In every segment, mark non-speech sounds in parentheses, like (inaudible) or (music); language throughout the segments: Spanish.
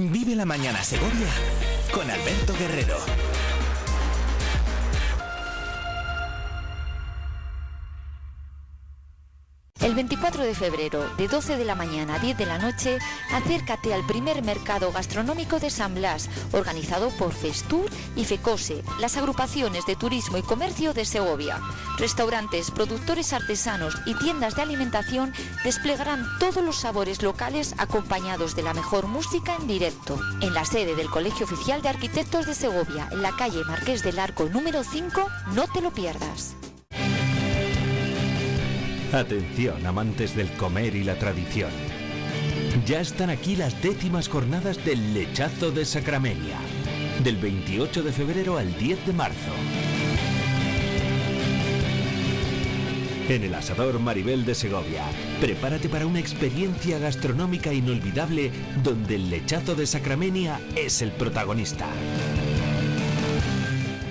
Vive la mañana Segovia con Alberto Guerrero. El 24 de febrero, de 12 de la mañana a 10 de la noche, acércate al primer mercado gastronómico de San Blas, organizado por Festur y Fecose, las agrupaciones de turismo y comercio de Segovia. Restaurantes, productores artesanos y tiendas de alimentación desplegarán todos los sabores locales acompañados de la mejor música en directo. En la sede del Colegio Oficial de Arquitectos de Segovia, en la calle Marqués del Arco número 5, no te lo pierdas. Atención, amantes del comer y la tradición. Ya están aquí las décimas jornadas del lechazo de Sacramenia, del 28 de febrero al 10 de marzo. En el asador Maribel de Segovia, prepárate para una experiencia gastronómica inolvidable donde el lechazo de Sacramenia es el protagonista.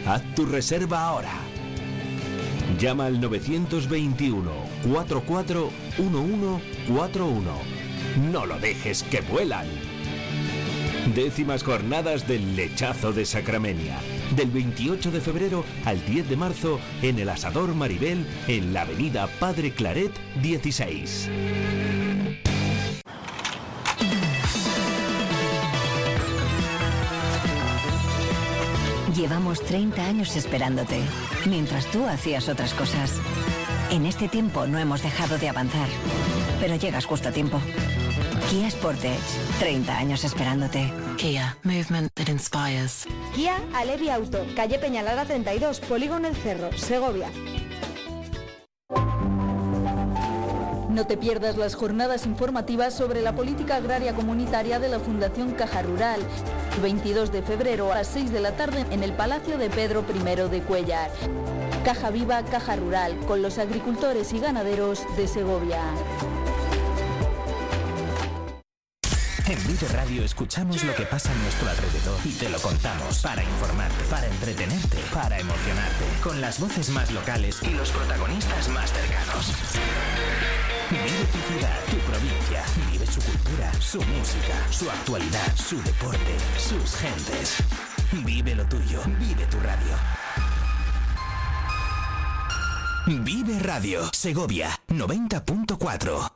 Haz tu reserva ahora. Llama al 921 44 1141. No lo dejes que vuelan. Décimas jornadas del lechazo de Sacramenia. Del 28 de febrero al 10 de marzo en el Asador Maribel en la avenida Padre Claret 16. Llevamos 30 años esperándote, mientras tú hacías otras cosas. En este tiempo no hemos dejado de avanzar, pero llegas justo a tiempo. Kia Sportage, 30 años esperándote. Kia, movement that inspires. Kia Alevi Auto, calle Peñalara 32, Polígono El Cerro, Segovia. No te pierdas las jornadas informativas sobre la política agraria comunitaria de la Fundación Caja Rural. 22 de febrero a las 6 de la tarde en el Palacio de Pedro I de Cuellar. Caja Viva, Caja Rural, con los agricultores y ganaderos de Segovia. En Vive Radio escuchamos lo que pasa a nuestro alrededor y te lo contamos para informarte, para entretenerte, para emocionarte, con las voces más locales y los protagonistas más cercanos. Vive tu ciudad, tu provincia, vive su cultura, su música, su actualidad, su deporte, sus gentes. Vive lo tuyo, vive tu radio. Vive Radio, Segovia 90.4.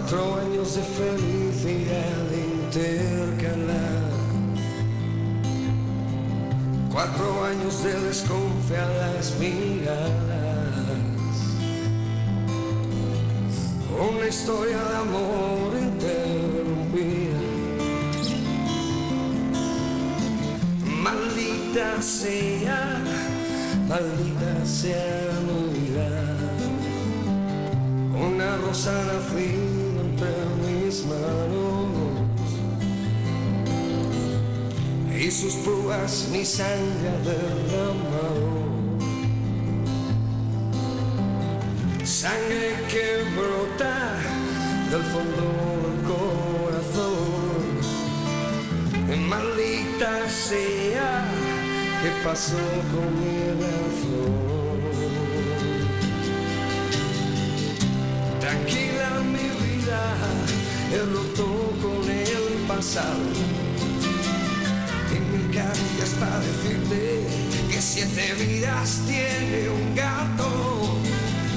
Cuatro años de felicidad intercalar. Cuatro años de desconfiadas miradas. Una historia de amor interrumpida. Maldita sea, maldita sea Navidad. Una rosa nacida mis manos y sus púas mi sangre derramado. Sangre que brota del fondo del corazón. Maldita sea, ¿qué pasó con mi razón? Vida, he roto con el pasado. En mil caricias para decirte que siete vidas tiene un gato,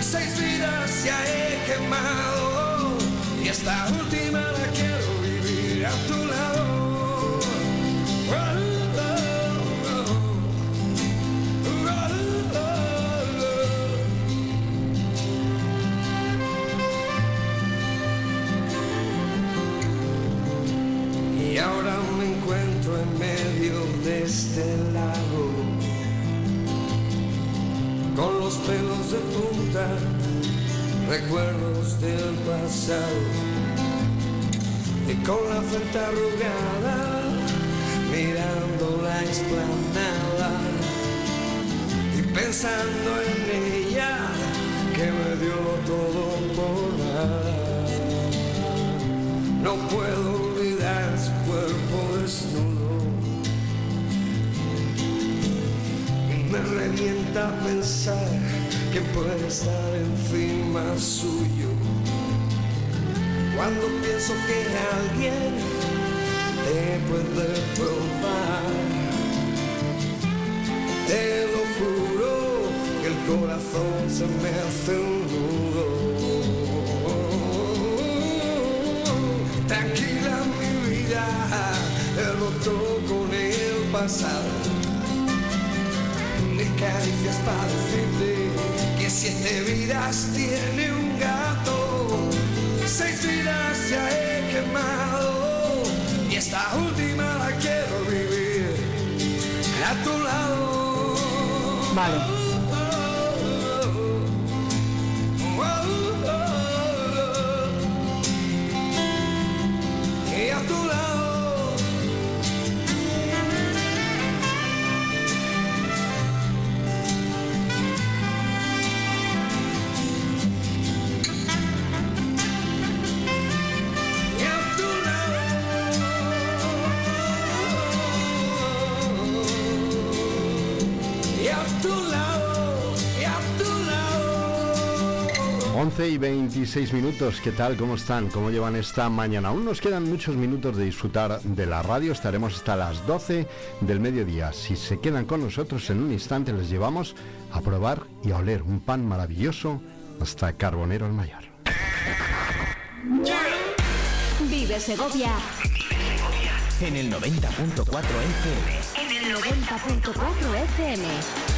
seis vidas ya he quemado y esta última la quiero vivir a tu lado. recuerdos del pasado y con la frente arrugada mirando la explanada y pensando en ella que me dio todo por nada. No puedo olvidar su cuerpo desnudo. Me revienta pensar que puede estar encima suyo. Cuando pienso que alguien te puede probar, te lo juro que el corazón se me hace un nudo. Tranquila mi vida, he roto con el pasado. Ni caricias para decirte siete vidas tiene un gato, seis vidas ya he quemado y esta última la quiero vivir a tu lado. Vale. 11 y 26 minutos, ¿qué tal? ¿Cómo están? ¿Cómo llevan esta mañana? Aún nos quedan muchos minutos de disfrutar de la radio, estaremos hasta las 12 del mediodía. Si se quedan con nosotros en un instante les llevamos a probar y a oler un pan maravilloso hasta Carbonero el Mayor. Vive Segovia En el 90.4 FM. en el 90.4 FM.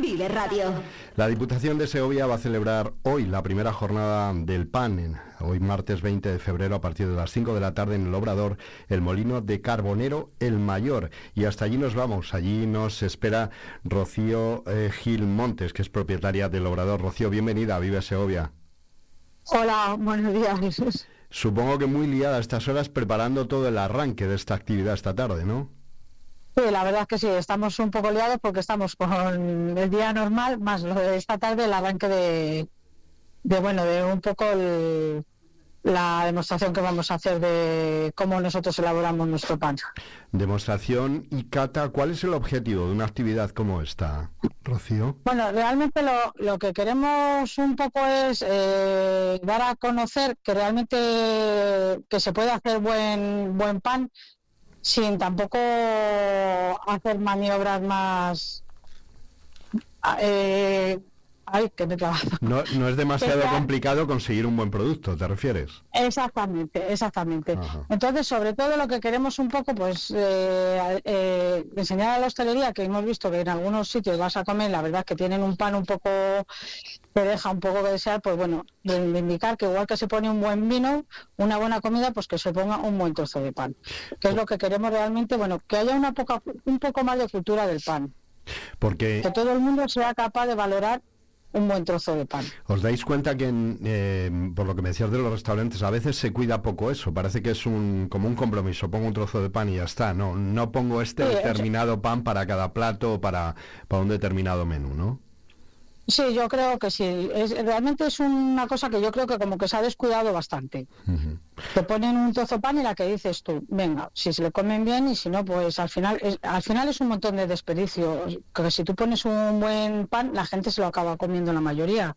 Vive Radio. La Diputación de Segovia va a celebrar hoy la primera jornada del PAN, en- hoy martes 20 de febrero a partir de las 5 de la tarde en el Obrador, el Molino de Carbonero El Mayor. Y hasta allí nos vamos, allí nos espera Rocío eh, Gil Montes, que es propietaria del Obrador. Rocío, bienvenida a Vive Segovia. Hola, buenos días. Supongo que muy liada a estas horas preparando todo el arranque de esta actividad esta tarde, ¿no? Sí, la verdad es que sí, estamos un poco liados porque estamos con el día normal, más lo de esta tarde, el arranque de, de bueno, de un poco el- la demostración que vamos a hacer de cómo nosotros elaboramos nuestro pan. Demostración y cata, ¿cuál es el objetivo de una actividad como esta, Rocío? Bueno, realmente lo, lo que queremos un poco es eh, dar a conocer que realmente que se puede hacer buen buen pan sin tampoco hacer maniobras más. Eh, ay, que me he trabado. No, no es demasiado (laughs) complicado conseguir un buen producto, ¿te refieres? Exactamente, exactamente. Ajá. Entonces, sobre todo lo que queremos un poco, pues, eh, eh, enseñar a la hostelería, que hemos visto que en algunos sitios vas a comer, la verdad que tienen un pan un poco que deja un poco que desear, pues bueno, reivindicar que igual que se pone un buen vino, una buena comida, pues que se ponga un buen trozo de pan. Que es lo que queremos realmente, bueno, que haya una poca, un poco más de cultura del pan, Porque que todo el mundo sea capaz de valorar un buen trozo de pan. os dais cuenta que, en, eh, por lo que me decías de los restaurantes, a veces se cuida poco eso. Parece que es un como un compromiso. Pongo un trozo de pan y ya está. No, no pongo este Sí, determinado pan para cada plato o para, para un determinado menú, ¿no? Sí, yo creo que sí. Es, realmente es una cosa que yo creo que como que se ha descuidado bastante. Te ponen un trozo pan y la que dices tú, venga, si se le comen bien y si no, pues al final es, al final es un montón de desperdicio. Que si tú pones un buen pan, la gente se lo acaba comiendo la mayoría.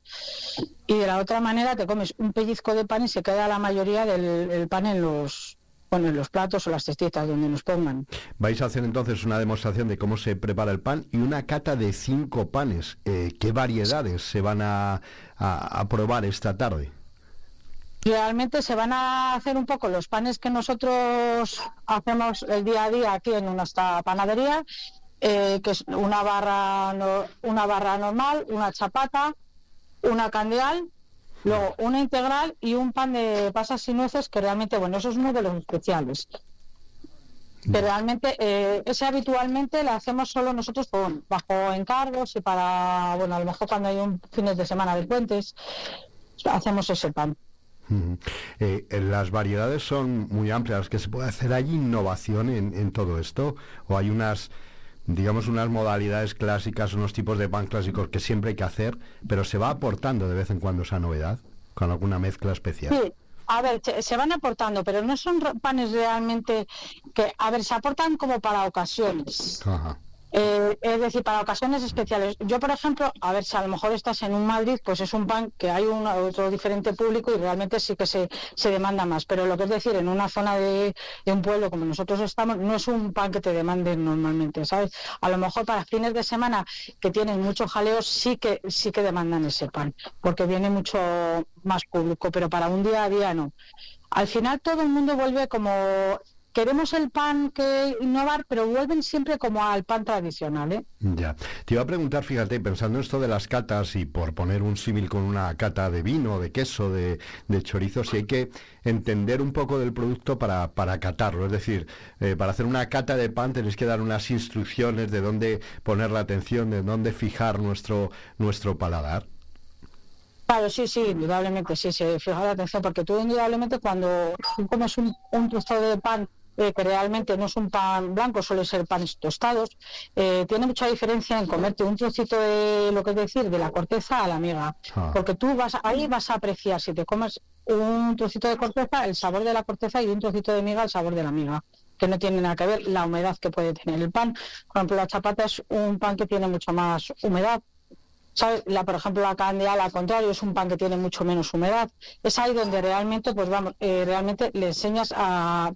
Y de la otra manera te comes un pellizco de pan y se queda la mayoría del el pan en los bueno, en los platos o las cestitas donde nos pongan. Vais a hacer entonces una demostración de cómo se prepara el pan y una cata de cinco panes. Eh, ¿Qué variedades se van a, a- a probar esta tarde? Realmente se van a hacer un poco los panes que nosotros hacemos el día a día aquí en nuestra panadería, eh, que es una barra, no- una barra normal, una chapata, una candeal, luego una integral y un pan de pasas y nueces, que realmente, bueno, eso es uno de los especiales. Que realmente, eh, ese habitualmente lo hacemos solo nosotros con, bajo encargos y para, bueno, a lo mejor cuando hay un fines de semana de puentes, hacemos ese pan. Eh, eh, las variedades son muy amplias, que se puede hacer. ¿Hay innovación en, en todo esto? ¿O hay unas, digamos, unas modalidades clásicas, unos tipos de pan clásicos que siempre hay que hacer, pero se va aportando de vez en cuando esa novedad, con alguna mezcla especial? Sí, a ver, se, van aportando, pero no son panes realmente que, a ver, se aportan como para ocasiones. Ajá. Eh, es decir, para ocasiones especiales. Yo, por ejemplo, a ver si a lo mejor estás en un Madrid, pues es un pan que hay un otro diferente público y realmente sí que se, se demanda más. Pero lo que es decir, en una zona de, un pueblo como nosotros estamos, no es un pan que te demanden normalmente, ¿sabes? A lo mejor para fines de semana que tienen mucho jaleo, sí que, sí que demandan ese pan, porque viene mucho más público, pero para un día a día no. Al final todo el mundo vuelve como queremos el pan que innovar, pero vuelven siempre como al pan tradicional. ¿eh? Ya. Te iba a preguntar, fíjate, pensando en esto de las catas y por poner un símil con una cata de vino, de queso, de, chorizo, si hay que entender un poco del producto para, para catarlo. Es decir, eh, para hacer una cata de pan tenéis que dar unas instrucciones de dónde poner la atención, de dónde fijar nuestro, nuestro paladar. Claro, sí, sí, indudablemente, sí, sí, fija la atención, porque tú indudablemente cuando comes un, un trozo de pan eh, que realmente no es un pan blanco, suele ser panes tostados, eh, tiene mucha diferencia en comerte un trocito de lo que es decir, de la corteza a la miga. Ah. Porque tú vas ahí vas a apreciar, si te comes un trocito de corteza, el sabor de la corteza y un trocito de miga, el sabor de la miga que no tiene nada que ver la humedad que puede tener el pan. Por ejemplo, la chapata es un pan que tiene mucho más humedad, la, por ejemplo, la candeal, al contrario, es un pan que tiene mucho menos humedad. Es ahí donde realmente, pues vamos, eh, realmente le enseñas a,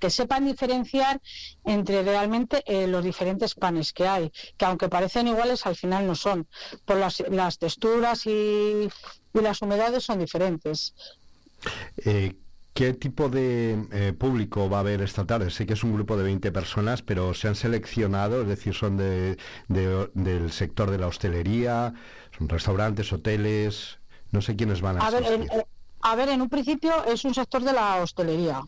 que sepan diferenciar entre realmente eh, los diferentes panes que hay, que aunque parecen iguales, al final no son. Por las, las texturas y, las humedades son diferentes. Eh, ¿Qué tipo de eh, público va a haber esta tarde? Sé que es un grupo de 20 personas, pero se han seleccionado, es decir, son de, del sector de la hostelería, son restaurantes, hoteles, no sé quiénes van a, a ver, en, a ver, en un principio es un sector de la hostelería.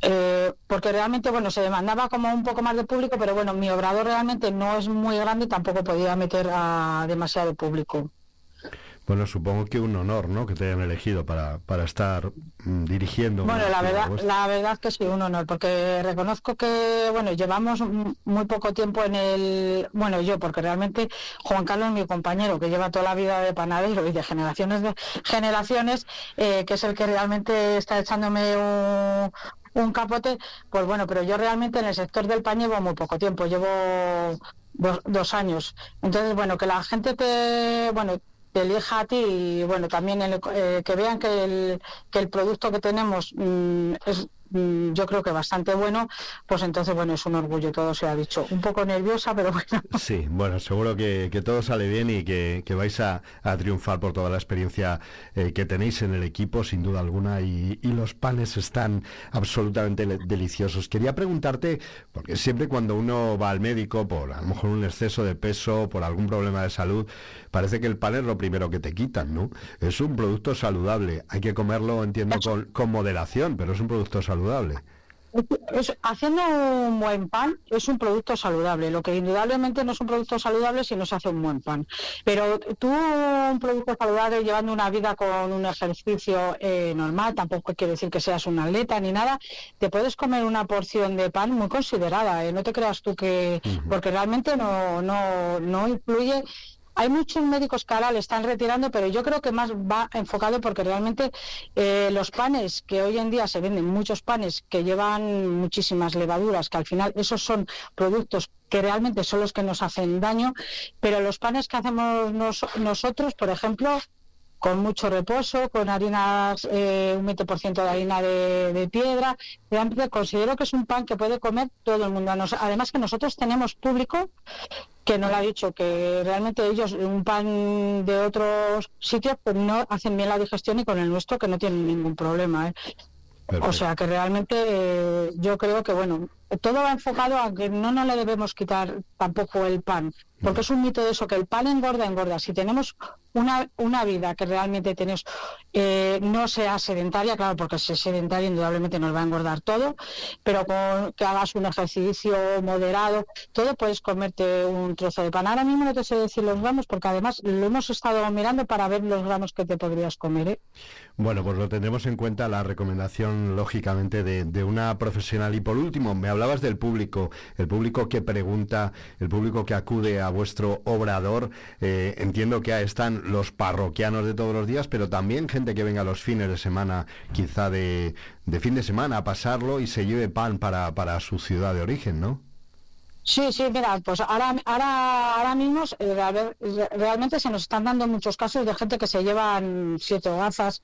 Eh, porque realmente, bueno, se demandaba como un poco más de público, pero bueno, mi obrador realmente no es muy grande, tampoco podía meter a demasiado público. Bueno, supongo que un honor, ¿no? Que te hayan elegido para, para estar mm, dirigiendo. Bueno, la verdad, la verdad que sí, un honor, porque reconozco que, bueno, llevamos muy poco tiempo en el, bueno, yo, porque realmente Juan Carlos, mi compañero, que lleva toda la vida de panadero y de generaciones de generaciones, eh, que es el que realmente está echándome un, un capote, pues bueno, pero yo realmente en el sector del pan llevo muy poco tiempo, llevo dos, dos años. Entonces, bueno, que la gente te, bueno, te elija a ti y bueno, también eh, que vean que el, que producto que tenemos mm, es yo creo que bastante bueno, pues entonces, bueno, es un orgullo, todo se ha dicho. Un poco nerviosa, pero bueno. (laughs) Sí, bueno, seguro que, todo sale bien y que, vais a, triunfar por toda la experiencia eh, que tenéis en el equipo, sin duda alguna, y, los panes están absolutamente deliciosos. Quería preguntarte, porque siempre cuando uno va al médico por a lo mejor un exceso de peso, por algún problema de salud, parece que el pan es lo primero que te quitan, ¿no? Es un producto saludable, hay que comerlo, entiendo, con, con moderación, pero es un producto saludable saludable. haciendo un buen pan es un producto saludable. Lo que indudablemente no es un producto saludable si no se hace un buen pan. Pero tú, un producto saludable llevando una vida con un ejercicio eh, normal, tampoco quiere decir que seas un atleta ni nada, te puedes comer una porción de pan muy considerada. ¿eh? No te creas tú que. Porque realmente no, no, no influye hay muchos médicos que ahora le están retirando, pero yo creo que más va enfocado porque realmente eh, los panes que hoy en día se venden, muchos panes que llevan muchísimas levaduras, que al final esos son productos que realmente son los que nos hacen daño, pero los panes que hacemos nosotros, por ejemplo, con mucho reposo, con harinas, eh, un 20% de harina de, piedra. Realmente considero que es un pan que puede comer todo el mundo. Además que nosotros tenemos público que no lo ha dicho, que realmente ellos, un pan de otros sitios, pues no hacen bien la digestión y con el nuestro que no tienen ningún problema. ¿eh? O sea que realmente eh, yo creo que, bueno, todo va enfocado a que no nos le debemos quitar tampoco el pan, porque es un mito de eso, que el pan engorda, engorda. Si tenemos una, una vida que realmente tenemos, eh, no sea sedentaria, claro, porque si es sedentaria indudablemente nos va a engordar todo, pero con que hagas un ejercicio moderado, todo puedes comerte un trozo de pan. Ahora mismo no te sé decir los gramos, porque además lo hemos estado mirando para ver los gramos que te podrías comer. ¿eh? Bueno, pues lo tendremos en cuenta la recomendación, lógicamente, de, de una profesional. Y por último, me hablabas del público, el público que pregunta, el público que acude a vuestro obrador. Eh, entiendo que están los parroquianos de todos los días, pero también gente que venga los fines de semana, quizá de, fin de semana, a pasarlo y se lleve pan para, para su ciudad de origen, ¿no? Sí, sí, mira, pues ahora, ahora, ahora mismo eh, realmente se nos están dando muchos casos de gente que se llevan siete hogazas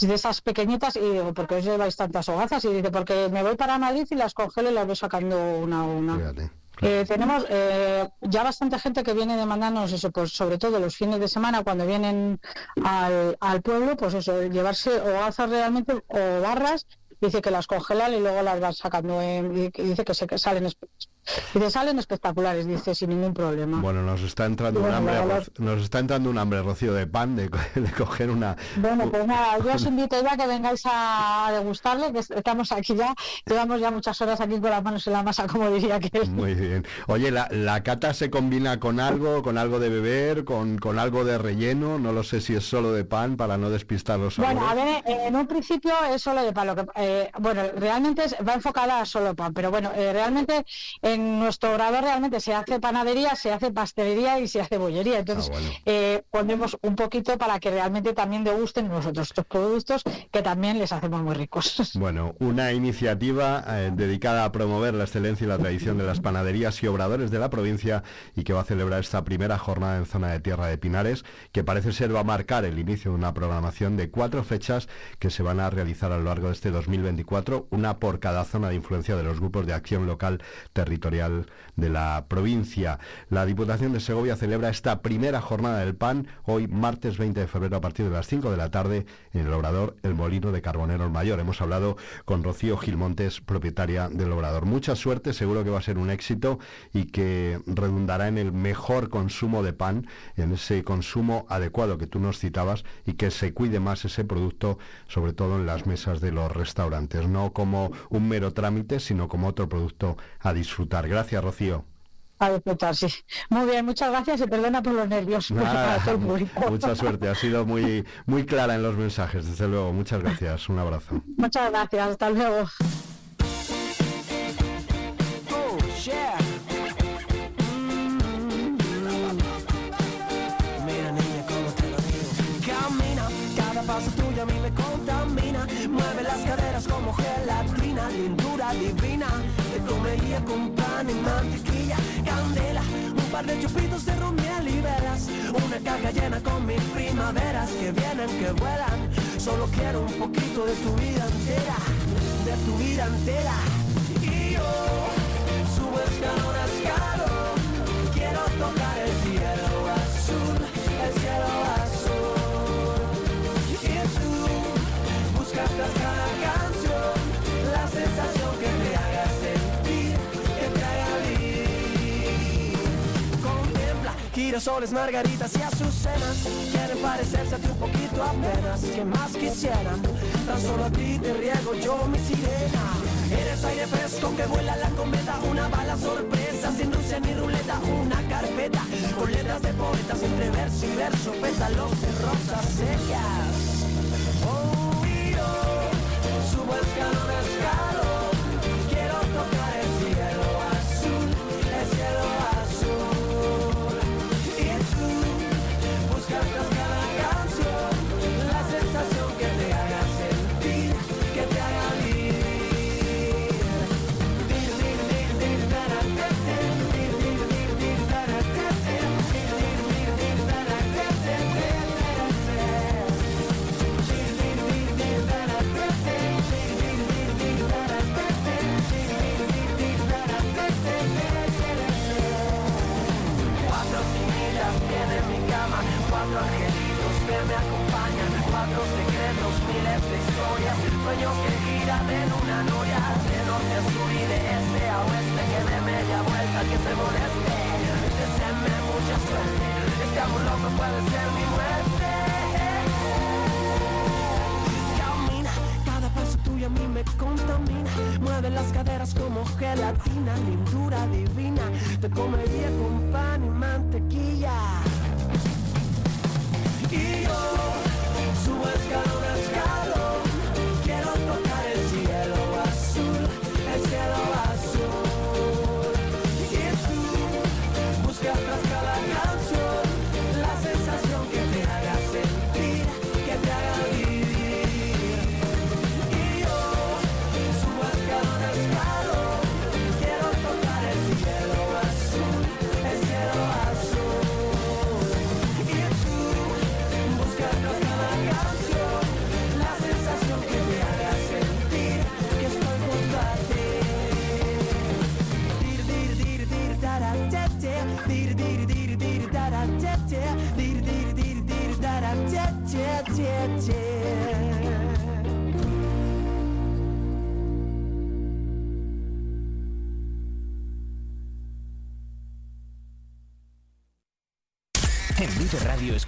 de esas pequeñitas y digo, ¿por qué os lleváis tantas hogazas? Y dice, porque me voy para Madrid y las congelo y las voy sacando una a una. Eh, tenemos eh, ya bastante gente que viene demandándonos eso, pues sobre todo los fines de semana cuando vienen al, al pueblo, pues eso, llevarse hogazas realmente o barras, dice que las congelan y luego las van sacando, y dice que se salen y te salen espectaculares, dice, sin ningún problema. Bueno, nos está entrando un hambre, nos está entrando un hambre, Rocío, de pan, de, (laughs) coger una... Bueno, pues nada, yo (laughs) os invito ya que vengáis a degustarlo, que estamos aquí ya, llevamos ya muchas horas aquí con las manos en la masa, como diría que Muy bien. Oye, ¿la, la cata se combina con algo, con algo de beber, con, con algo de relleno? No lo sé si es solo de pan, para no despistar los Bueno, a ver, en un principio es solo de pan, lo que, eh, bueno, realmente va enfocada a solo pan, pero bueno, eh, realmente en nuestro grado realmente se hace panadería, se hace pastelería y se hace bollería. Entonces, ah, eh, ponemos un poquito para que realmente también degusten nosotros estos productos que también les hacemos muy ricos. (laughs) Bueno, una iniciativa eh, dedicada a promover la excelencia y la tradición de las panaderías y obradores de la provincia y que va a celebrar esta primera jornada en zona de Tierra de Pinares, que parece ser va a marcar el inicio de una programación de cuatro fechas que se van a realizar a lo largo de este 2024, una por cada zona de influencia de los grupos de acción local territorial de la provincia. La Diputación de Segovia celebra esta primera jornada del pan hoy martes 20 de febrero a partir de las 5 de la tarde en el Obrador El Molino de Carbonero el Mayor. Hemos hablado con Rocío Gilmontes, propietaria del Obrador. Mucha suerte, seguro que va a ser un éxito y que redundará en el mejor consumo de pan, en ese consumo adecuado que tú nos citabas y que se cuide más ese producto, sobre todo en las mesas de los restaurantes, no como un mero trámite, sino como otro producto a disfrutar Gracias, Rocío. A disfrutar, sí. Muy bien, muchas gracias y perdona por los nervios. (laughs) mucha suerte, ha sido muy, muy clara en los mensajes, desde luego. Muchas gracias, un abrazo. Muchas gracias, hasta luego. paso tuyo a mí me contamina Mueve las caderas como gelatina Lindura divina Te comería con pan y mantequilla Candela Un par de chupitos de romiel y velas Una caja llena con mis primaveras Que vienen, que vuelan. Solo quiero un poquito de tu vida entera De tu vida entera. Y yo Subo escalón a escalón Quiero tocar girasoles, margaritas y azucenas, quieren parecerse a ti un poquito apenas, que más quisieran, tan solo a ti te riego yo mi sirena. Eres aire fresco que vuela la cometa, una bala sorpresa, sin dulce ni ruleta, una carpeta, con letras de poetas entre verso y verso, pétalos de rosas secas. Subo escalón escalón,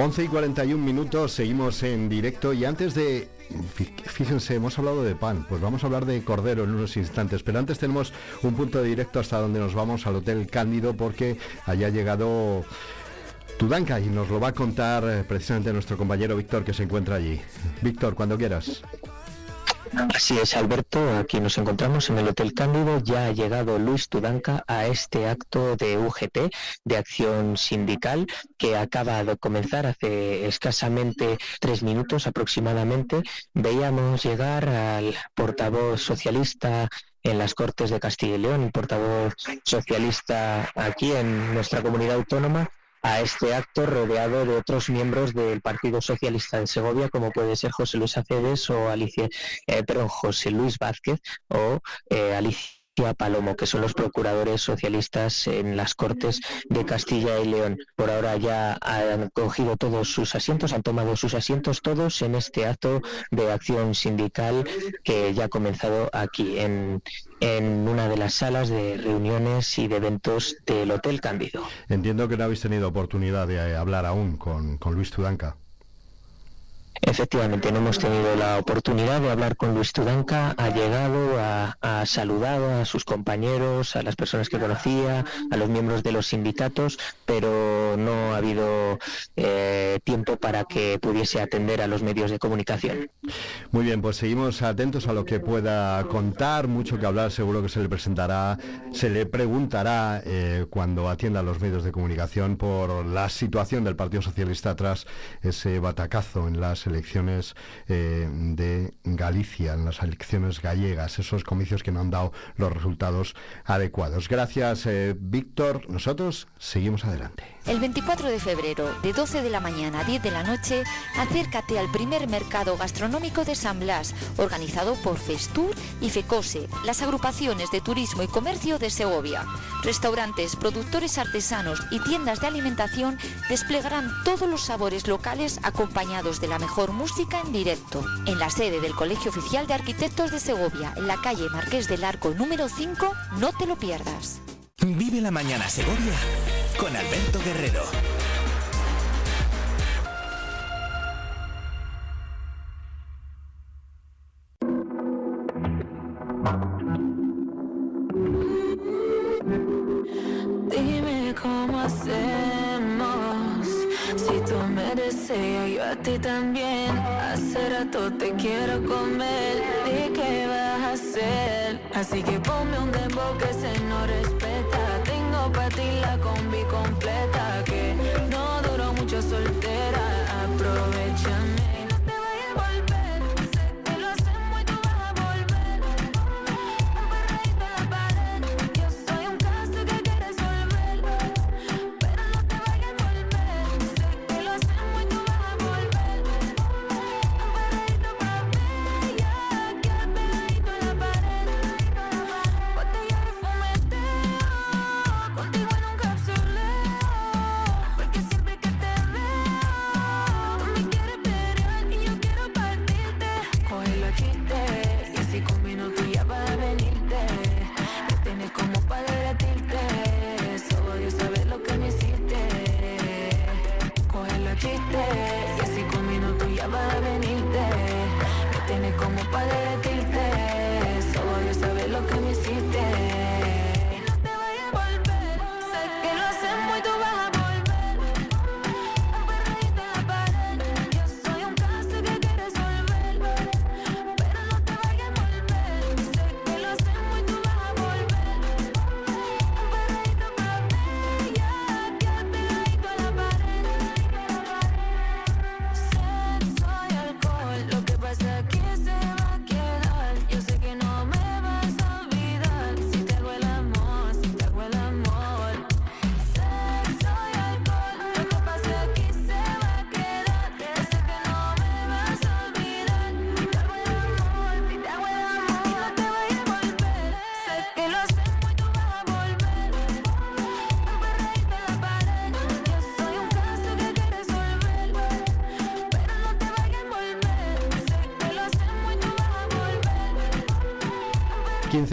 11 y 41 minutos, seguimos en directo y antes de, fíjense, hemos hablado de pan, pues vamos a hablar de cordero en unos instantes, pero antes tenemos un punto de directo hasta donde nos vamos al Hotel Cándido porque haya llegado Tudanka y nos lo va a contar eh, precisamente nuestro compañero Víctor que se encuentra allí. Víctor, cuando quieras. Así es, Alberto. Aquí nos encontramos en el Hotel Cándido. Ya ha llegado Luis Tudanca a este acto de UGT, de acción sindical, que acaba de comenzar hace escasamente tres minutos aproximadamente. Veíamos llegar al portavoz socialista en las Cortes de Castilla y León, portavoz socialista aquí en nuestra comunidad autónoma, a este acto rodeado de otros miembros del Partido Socialista de Segovia, como puede ser José Luis Aceves o Alicia, eh, José Luis Vázquez o eh, Alicia. Palomo, que son los procuradores socialistas en las Cortes de Castilla y León. Por ahora ya han cogido todos sus asientos, han tomado sus asientos todos en este acto de acción sindical que ya ha comenzado aquí en, una de las salas de reuniones y de eventos del Hotel Cándido. Entiendo que no habéis tenido oportunidad de hablar aún con, con Luis Tudanca. Efectivamente, no hemos tenido la oportunidad de hablar con Luis Tudanca, ha llegado, ha, ha, saludado a sus compañeros, a las personas que conocía, a los miembros de los sindicatos, pero no ha habido eh, tiempo para que pudiese atender a los medios de comunicación. Muy bien, pues seguimos atentos a lo que pueda contar, mucho que hablar, seguro que se le presentará, se le preguntará eh, cuando atienda a los medios de comunicación por la situación del Partido Socialista tras ese batacazo en las elecciones eh, de Galicia, en las elecciones gallegas, esos comicios que no han dado los resultados adecuados. Gracias, eh, Víctor. Nosotros seguimos adelante. El 24 de febrero, de 12 de la mañana a 10 de la noche, acércate al primer mercado gastronómico de San Blas, organizado por Festur y Fecose, las agrupaciones de turismo y comercio de Segovia. Restaurantes, productores artesanos y tiendas de alimentación desplegarán todos los sabores locales acompañados de la mejor música en directo. En la sede del Colegio Oficial de Arquitectos de Segovia, en la calle Marqués del Arco número 5, no te lo pierdas. Vive la mañana Segovia con Alberto Guerrero. Dime cómo hacemos. Deseas, yo a ti también. Hace rato te quiero comer. ¿Y qué vas a hacer? Así que ponme un dembow que se no respeta. Tengo para ti la combi completa. Que no duró mucho soltera.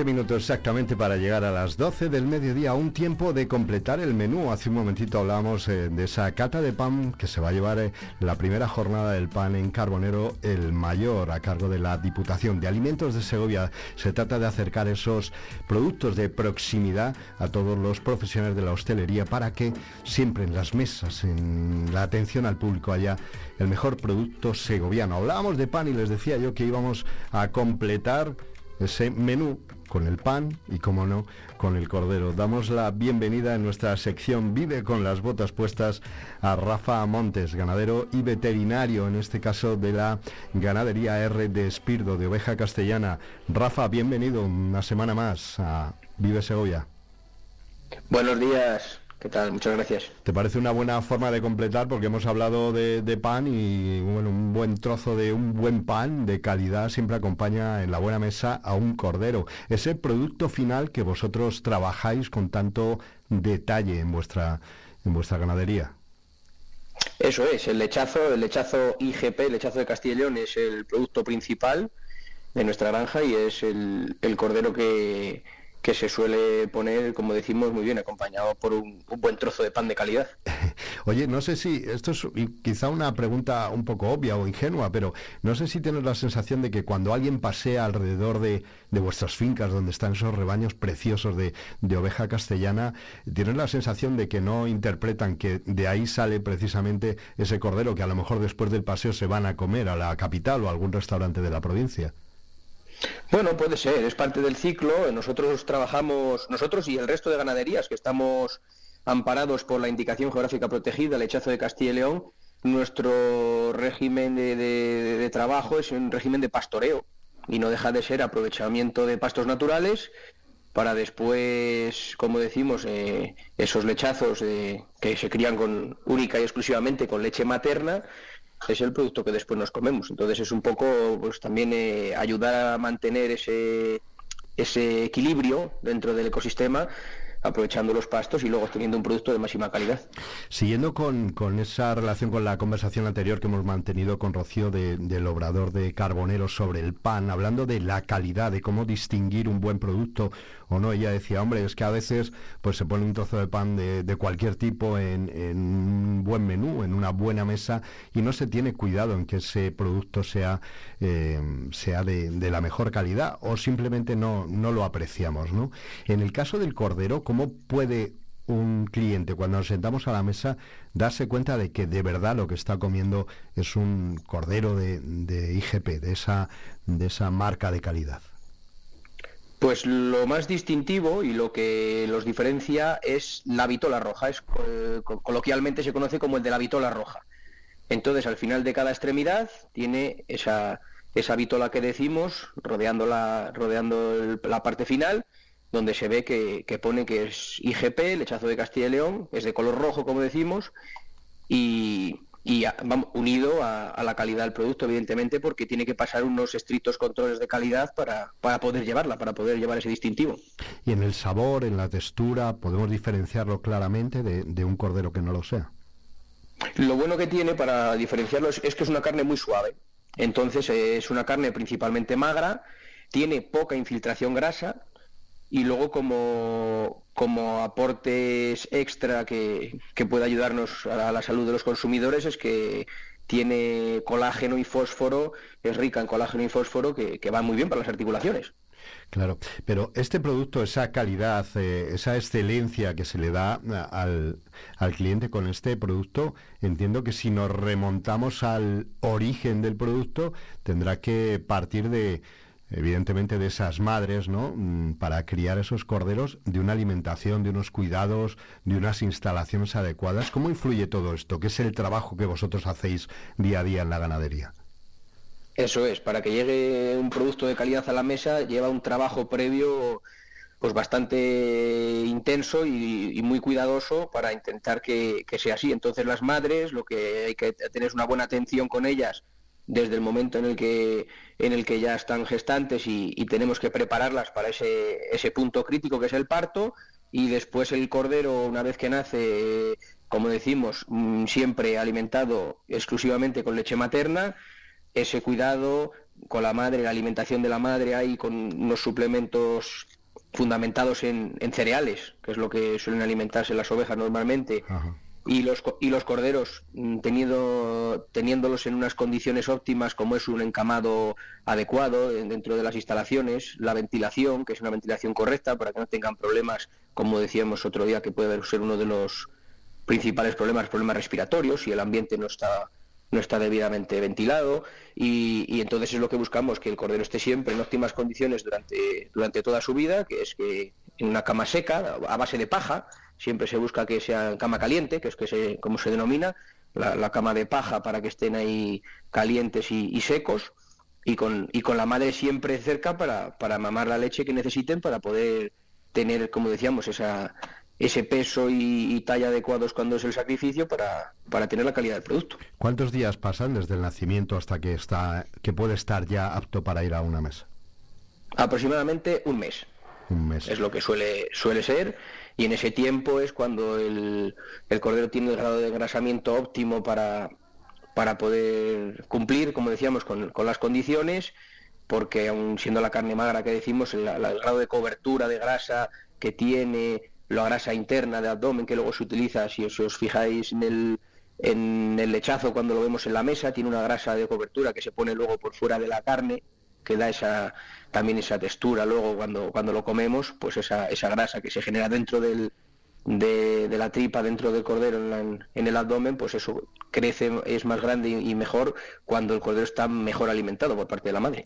Minutos exactamente para llegar a las 12 del mediodía, un tiempo de completar el menú. Hace un momentito hablábamos eh, de esa cata de pan que se va a llevar eh, la primera jornada del pan en Carbonero, el mayor a cargo de la Diputación de Alimentos de Segovia. Se trata de acercar esos productos de proximidad a todos los profesionales de la hostelería para que siempre en las mesas, en la atención al público haya el mejor producto segoviano. Hablábamos de pan y les decía yo que íbamos a completar ese menú con el pan y, como no, con el cordero. Damos la bienvenida en nuestra sección Vive con las botas puestas a Rafa Montes, ganadero y veterinario, en este caso de la ganadería R de Espirdo, de oveja castellana. Rafa, bienvenido una semana más a Vive Segovia. Buenos días. ¿Qué tal? Muchas gracias. ¿Te parece una buena forma de completar? Porque hemos hablado de, pan y bueno, un buen trozo de un buen pan de calidad siempre acompaña en la buena mesa a un cordero. Ese producto final que vosotros trabajáis con tanto detalle en vuestra, en vuestra ganadería. Eso es, el lechazo, el lechazo IGP, el lechazo de Castilla y León es el producto principal de nuestra granja y es el cordero que, que se suele poner, como decimos, muy bien acompañado por un, buen trozo de pan de calidad. (laughs) Oye, no sé si, esto es quizá una pregunta un poco obvia o ingenua, pero no sé si tienes la sensación de que cuando alguien pasea alrededor de, vuestras fincas, donde están esos rebaños preciosos de, de oveja castellana, tienes la sensación de que no interpretan que de ahí sale precisamente ese cordero que a lo mejor después del paseo se van a comer a la capital o a algún restaurante de la provincia. Bueno, puede ser, es parte del ciclo. Nosotros trabajamos, nosotros y el resto de ganaderías que estamos amparados por la indicación geográfica protegida, el hechazo de Castilla y León, nuestro régimen de, trabajo es un régimen de pastoreo y no deja de ser aprovechamiento de pastos naturales para después, como decimos, eh, esos lechazos que se crían con única y exclusivamente con leche materna, es el producto que después nos comemos. Entonces es un poco pues también eh, ayudar a mantener ese, ese equilibrio dentro del ecosistema aprovechando los pastos y luego teniendo un producto de máxima calidad. Siguiendo con, esa relación con la conversación anterior que hemos mantenido con Rocío del obrador de Carbonero sobre el pan, hablando de la calidad, de cómo distinguir un buen producto o no, ella decía, hombre, es que a veces pues se pone un trozo de pan de, cualquier tipo en, un buen menú, en una buena mesa y no se tiene cuidado en que ese producto sea, eh, sea de, de, la mejor calidad o simplemente no, no lo apreciamos, ¿no? En el caso del cordero, ¿Cómo puede un cliente cuando nos sentamos a la mesa darse cuenta de que de verdad lo que está comiendo es un cordero de, IGP, de esa, de esa marca de calidad? Pues lo más distintivo y lo que los diferencia es la vitola roja, es eh, coloquialmente se conoce como el de la vitola roja. Entonces, al final de cada extremidad tiene esa, esa vitola que decimos, rodeando la, rodeando la parte final, donde se ve que, pone que es IGP, lechazo de Castilla y León, es de color rojo, como decimos, y, unido a, la calidad del producto, evidentemente, porque tiene que pasar unos estrictos controles de calidad para, poder llevarla, para poder llevar ese distintivo. Y en el sabor, en la textura, podemos diferenciarlo claramente de, un cordero que no lo sea. Lo bueno que tiene para diferenciarlo es, es que es una carne muy suave. Entonces es una carne principalmente magra, tiene poca infiltración grasa, y luego como, como aportes extra que, que puede ayudarnos a la salud de los consumidores es que tiene colágeno y fósforo, es rica en colágeno y fósforo que, que va muy bien para las articulaciones. Claro, pero este producto, esa calidad, eh, esa excelencia que se le da al, al, cliente con este producto, entiendo que si nos remontamos al origen del producto, tendrá que partir de, evidentemente de esas madres, ¿no? Mm, para criar esos corderos, de una alimentación, de unos cuidados, de unas instalaciones adecuadas. ¿Cómo influye todo esto? ¿Qué es el trabajo que vosotros hacéis día a día en la ganadería? Eso es, para que llegue un producto de calidad a la mesa lleva un trabajo previo pues bastante intenso y, muy cuidadoso para intentar que, que, sea así. Entonces las madres, lo que hay que tener es una buena atención con ellas desde el momento en el que, en el que ya están gestantes y, tenemos que prepararlas para ese, ese punto crítico que es el parto y después el cordero una vez que nace, como decimos, mm, siempre alimentado exclusivamente con leche materna, ese cuidado con la madre, la alimentación de la madre hay con unos suplementos fundamentados en, cereales, que es lo que suelen alimentarse las ovejas normalmente, y los, y los corderos mm, teniendo, teniéndolos en unas condiciones óptimas como es un encamado adecuado dentro de las instalaciones, la ventilación, que es una ventilación correcta para que no tengan problemas, como decíamos otro día, que puede ser uno de los principales problemas, problemas respiratorios, si el ambiente no está no está debidamente ventilado. Y, entonces es lo que buscamos, que el cordero esté siempre en óptimas condiciones durante, durante toda su vida, que es que en una cama seca, a base de paja, siempre se busca que sea cama caliente, que es que se, como se denomina, la, cama de paja para que estén ahí calientes y, secos y con, y con la madre siempre cerca para, para mamar la leche que necesiten para poder tener, como decíamos, esa, ese peso y, talla adecuados cuando es el sacrificio para, para, tener la calidad del producto. ¿Cuántos días pasan desde el nacimiento hasta que está que puede estar ya apto para ir a una mesa? Aproximadamente un mes. Es lo que suele suele ser. Y en ese tiempo es cuando el, el cordero tiene el grado de engrasamiento óptimo para, para poder cumplir, como decíamos, con, con las condiciones porque aun siendo la carne magra que decimos, el, grado de cobertura de grasa que tiene, la grasa interna del abdomen que luego se utiliza, si os, fijáis en el, en el lechazo cuando lo vemos en la mesa, tiene una grasa de cobertura que se pone luego por fuera de la carne, que da esa, también esa textura luego cuando, cuando lo comemos, pues esa, esa grasa que se genera dentro del, de, la tripa dentro del cordero en, el abdomen, pues eso crece, es más grande y, mejor cuando el cordero está mejor alimentado por parte de la madre.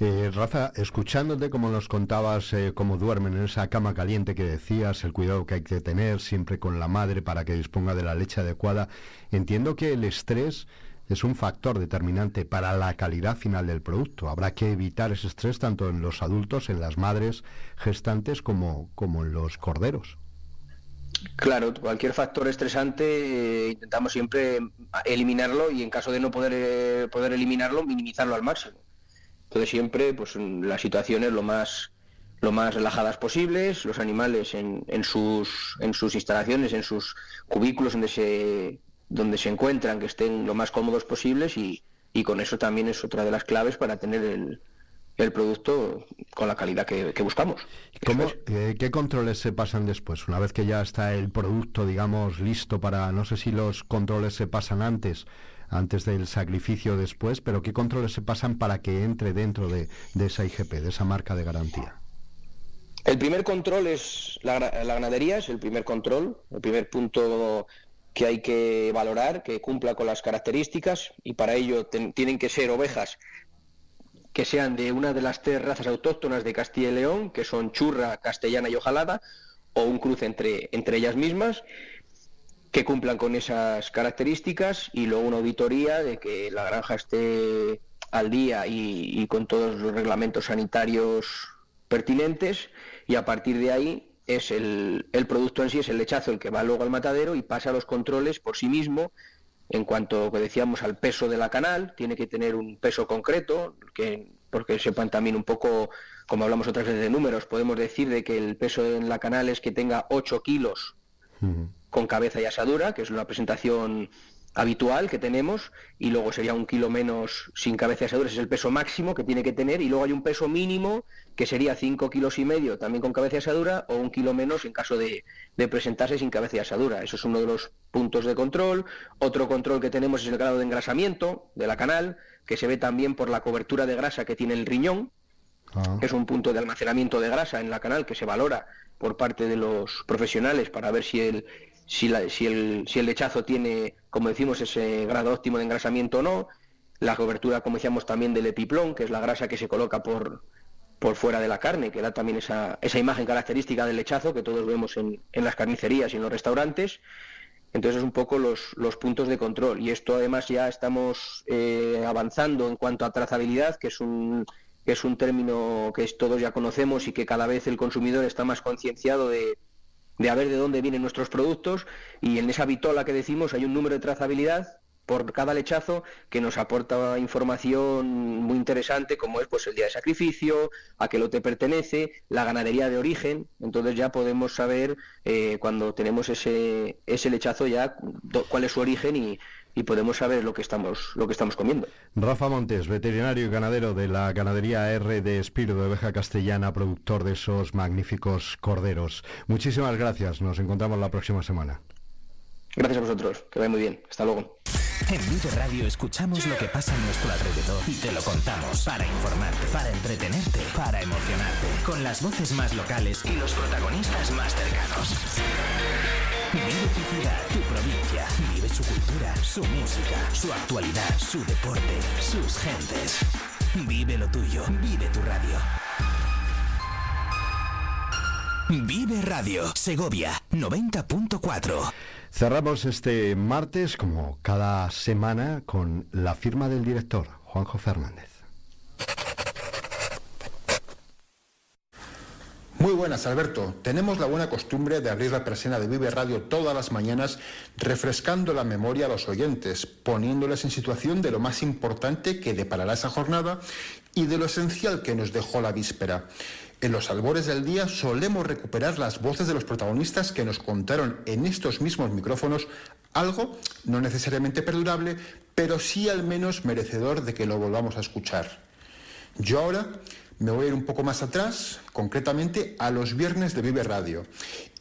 Eh, Raza, escuchándote como nos contabas eh, cómo duermen en esa cama caliente que decías, el cuidado que hay que tener siempre con la madre para que disponga de la leche adecuada, entiendo que el estrés es un factor determinante para la calidad final del producto. Habrá que evitar ese estrés tanto en los adultos, en las madres gestantes, como, como en los corderos. Claro, cualquier factor estresante eh, intentamos siempre eliminarlo y en caso de no poder, eh, poder eliminarlo, minimizarlo al máximo. Entonces siempre pues las situaciones lo más lo más relajadas posibles, los animales en, en, sus, en sus instalaciones, en sus cubículos donde se, donde se encuentran, que estén lo más cómodos posibles y, y con eso también es otra de las claves para tener el, el producto con la calidad que, buscamos. ¿Cómo, eh, ¿Qué controles se pasan después? Una vez que ya está el producto, digamos, listo para, no sé si los controles se pasan antes, antes del sacrificio después, pero ¿qué controles se pasan para que entre dentro de, esa IGP, de esa marca de garantía? El primer control es la, ganadería, es el primer control, el primer punto que hay que valorar, que cumpla con las características y para ello tienen que ser ovejas que sean de una de las tres razas autóctonas de Castilla y León, que son churra, castellana y ojalada, o un cruce entre, entre ellas mismas, que cumplan con esas características y luego una auditoría de que la granja esté al día y, con todos los reglamentos sanitarios pertinentes y a partir de ahí es el, el, producto en sí, es el lechazo el que va luego al matadero y pasa a los controles por sí mismo en cuanto que decíamos al peso de la canal, tiene que tener un peso concreto, que, porque sepan también un poco, como hablamos otras veces de números, podemos decir de que el peso en la canal es que tenga 8 kilos con cabeza y asadura, que es una presentación habitual que tenemos y luego sería un kilo menos sin cabeza ese es el peso máximo que tiene que tener y luego hay un peso mínimo que sería 5 kilos y medio también con cabeza y asadura o un kilo menos en caso de, presentarse sin cabeza y asadura. Eso es uno de los puntos de control. Otro control que tenemos es el grado de engrasamiento de la canal, que se ve también por la cobertura de grasa que tiene el riñón, ah. que es un punto de almacenamiento de grasa en la canal que se valora por parte de los profesionales para ver si el, si, si, el, si el lechazo tiene, como decimos, ese grado óptimo de engrasamiento o no, la cobertura, como decíamos, también del epiplón, que es la grasa que se coloca por, por fuera de la carne, que da también esa, esa imagen característica del lechazo que todos vemos en, en las carnicerías y en los restaurantes. Entonces, es un poco los, los puntos de control. Y esto, además, ya estamos eh, avanzando en cuanto a trazabilidad, que es un que es un término que todos ya conocemos y que cada vez el consumidor está más concienciado de, de a ver de dónde vienen nuestros productos y en esa vitola que decimos hay un número de trazabilidad por cada lechazo que nos aporta información muy interesante como es pues el día de sacrificio, a qué lote pertenece, la ganadería de origen, entonces ya podemos saber eh, cuando tenemos ese, ese lechazo ya cuál es su origen y, y podemos saber lo que estamos lo que estamos comiendo. Rafa Montes, veterinario y ganadero de la ganadería R de Espíritu de Oveja Castellana, productor de esos magníficos corderos. Muchísimas gracias. Nos encontramos la próxima semana. Gracias a vosotros. Que vaya muy bien. Hasta luego. En Vive Radio escuchamos lo que pasa en nuestro alrededor y te lo contamos para informarte, para entretenerte, para emocionarte, con las voces más locales y los protagonistas más cercanos. Vive tu ciudad, tu provincia, vive su cultura, su música, su actualidad, su deporte, sus gentes. Vive lo tuyo, vive tu radio. Vive Radio, Segovia 90.4. Cerramos este martes, como cada semana, con la firma del director, Juanjo Fernández. Muy buenas, Alberto. Tenemos la buena costumbre de abrir la persona de Vive Radio todas las mañanas, refrescando la memoria a los oyentes, poniéndoles en situación de lo más importante que deparará esa jornada y de lo esencial que nos dejó la víspera. En los albores del día solemos recuperar las voces de los protagonistas que nos contaron en estos mismos micrófonos algo no necesariamente perdurable, pero sí al menos merecedor de que lo volvamos a escuchar. Yo ahora me voy a ir un poco más atrás, concretamente a los viernes de Vive Radio,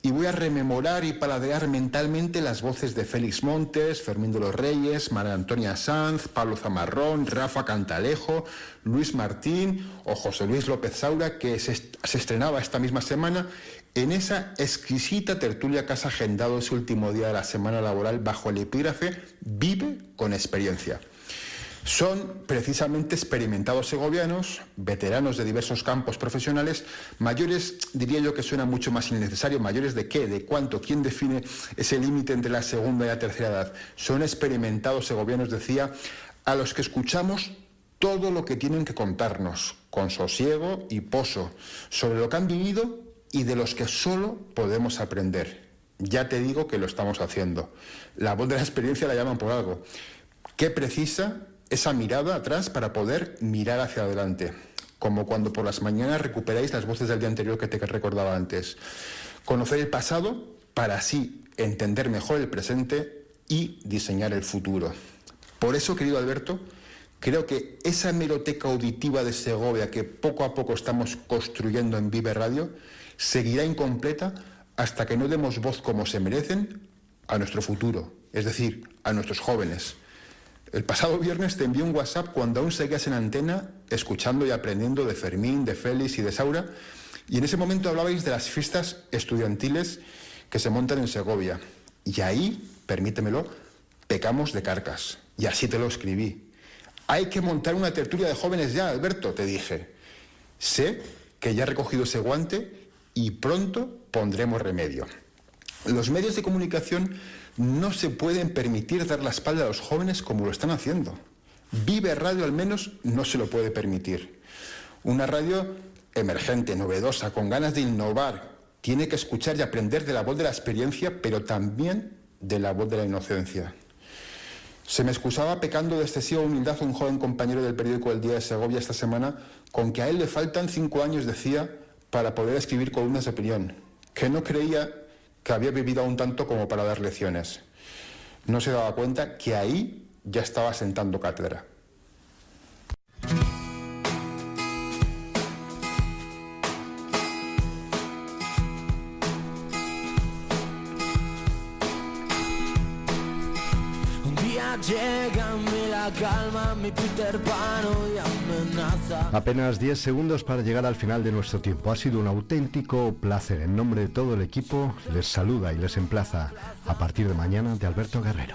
y voy a rememorar y paladear mentalmente las voces de Félix Montes, Fermín de los Reyes, María Antonia Sanz, Pablo Zamarrón, Rafa Cantalejo, Luis Martín o José Luis López Saura, que se, se estrenaba esta misma semana en esa exquisita tertulia que has agendado ese último día de la semana laboral bajo el epígrafe Vive con experiencia. Son precisamente experimentados segovianos, veteranos de diversos campos profesionales, mayores, diría yo que suena mucho más innecesario, mayores de qué, de cuánto, quién define ese límite entre la segunda y la tercera edad. Son experimentados segovianos, decía, a los que escuchamos todo lo que tienen que contarnos, con sosiego y poso, sobre lo que han vivido y de los que solo podemos aprender. Ya te digo que lo estamos haciendo. La voz de la experiencia la llaman por algo. ¿Qué precisa esa mirada atrás para poder mirar hacia adelante, como cuando por las mañanas recuperáis las voces del día anterior que te recordaba antes. Conocer el pasado para así entender mejor el presente y diseñar el futuro. Por eso, querido Alberto, creo que esa hemeroteca auditiva de Segovia que poco a poco estamos construyendo en Vive Radio seguirá incompleta hasta que no demos voz como se merecen a nuestro futuro, es decir, a nuestros jóvenes. El pasado viernes te envié un WhatsApp cuando aún seguías en antena, escuchando y aprendiendo de Fermín, de Félix y de Saura, y en ese momento hablabais de las fiestas estudiantiles que se montan en Segovia. Y ahí, permítemelo, pecamos de carcas. Y así te lo escribí. Hay que montar una tertulia de jóvenes ya, Alberto, te dije. Sé que ya he recogido ese guante y pronto pondremos remedio. Los medios de comunicación no se pueden permitir dar la espalda a los jóvenes como lo están haciendo. Vive Radio al menos no se lo puede permitir. Una radio emergente, novedosa, con ganas de innovar, tiene que escuchar y aprender de la voz de la experiencia, pero también de la voz de la inocencia. Se me excusaba pecando de excesiva humildad un joven compañero del periódico El Día de Segovia esta semana, con que a él le faltan cinco años, decía, para poder escribir columnas de opinión, que no creía que había vivido aún tanto como para dar lecciones. No se daba cuenta que ahí ya estaba sentando cátedra. La calma, mi Peter amenaza. Apenas 10 segundos para llegar al final de nuestro tiempo. Ha sido un auténtico placer. En nombre de todo el equipo, les saluda y les emplaza a partir de mañana de Alberto Guerrero.